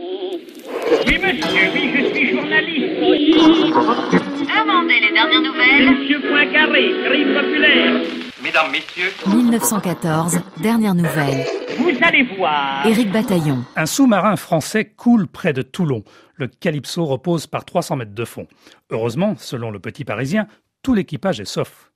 Oui, monsieur, oui, je suis journaliste. Demandez les dernières nouvelles. Monsieur Poincaré, crime populaire. Mesdames, Messieurs, 1914, dernière nouvelle. Vous allez voir. Éric Bataillon. Un sous-marin français coule près de Toulon. Le Calypso repose par 300 mètres de fond. Heureusement, selon le petit parisien, tout l'équipage est sauf.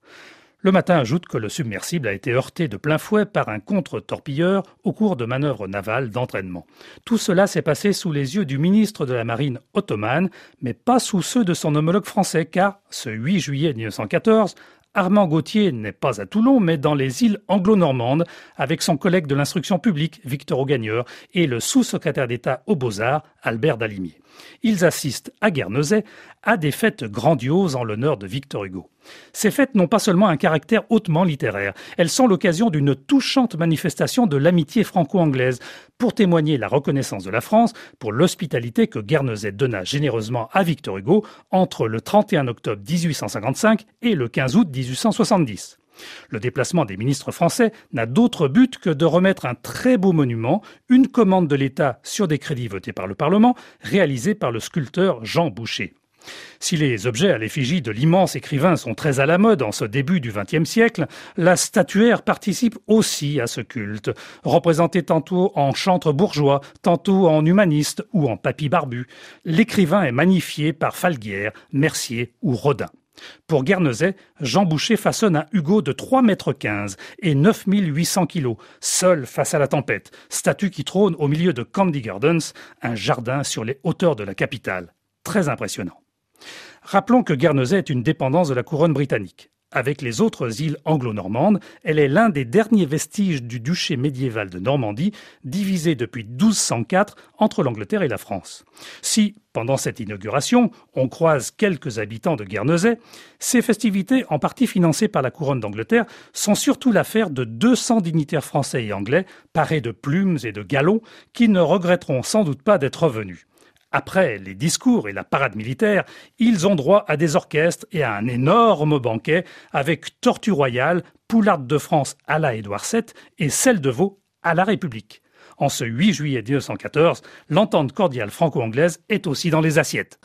Le matin ajoute que le submersible a été heurté de plein fouet par un contre-torpilleur au cours de manœuvres navales d'entraînement. Tout cela s'est passé sous les yeux du ministre de la Marine ottomane, mais pas sous ceux de son homologue français, car ce 8 juillet 1914, Armand Gauthier n'est pas à Toulon, mais dans les îles anglo-normandes, avec son collègue de l'instruction publique, Victor Augagneur, et le sous-secrétaire d'État aux Beaux-Arts, Albert Dalimier. Ils assistent à Guernesey à des fêtes grandioses en l'honneur de Victor Hugo. Ces fêtes n'ont pas seulement un caractère hautement littéraire, elles sont l'occasion d'une touchante manifestation de l'amitié franco-anglaise pour témoigner la reconnaissance de la France pour l'hospitalité que Guernesey donna généreusement à Victor Hugo entre le 31 octobre 1855 et le 15 août 1870. Le déplacement des ministres français n'a d'autre but que de remettre un très beau monument, une commande de l'État sur des crédits votés par le Parlement, réalisée par le sculpteur Jean Boucher. Si les objets à l'effigie de l'immense écrivain sont très à la mode en ce début du XXe siècle, la statuaire participe aussi à ce culte, représentée tantôt en chantre bourgeois, tantôt en humaniste ou en papy barbu. L'écrivain est magnifié par Falguière, Mercier ou Rodin. Pour Guernesey, Jean Boucher façonne un Hugo de 3 mètres 15 et 9800 kilos, seul face à la tempête, statue qui trône au milieu de Candy Gardens, un jardin sur les hauteurs de la capitale. Très impressionnant. Rappelons que Guernesey est une dépendance de la couronne britannique. Avec les autres îles anglo-normandes, elle est l'un des derniers vestiges du duché médiéval de Normandie, divisé depuis 1204 entre l'Angleterre et la France. Si, pendant cette inauguration, on croise quelques habitants de Guernesey, ces festivités, en partie financées par la couronne d'Angleterre, sont surtout l'affaire de 200 dignitaires français et anglais, parés de plumes et de galons, qui ne regretteront sans doute pas d'être revenus. Après les discours et la parade militaire, ils ont droit à des orchestres et à un énorme banquet avec Tortue Royale, Poularde de France à la Édouard VII et Celle de Veau à la République. En ce 8 juillet 1914, l'entente cordiale franco-anglaise est aussi dans les assiettes.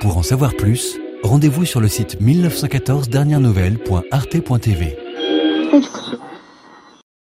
Pour en savoir plus, rendez-vous sur le site 1914 dernières nouvelles.arte.tv.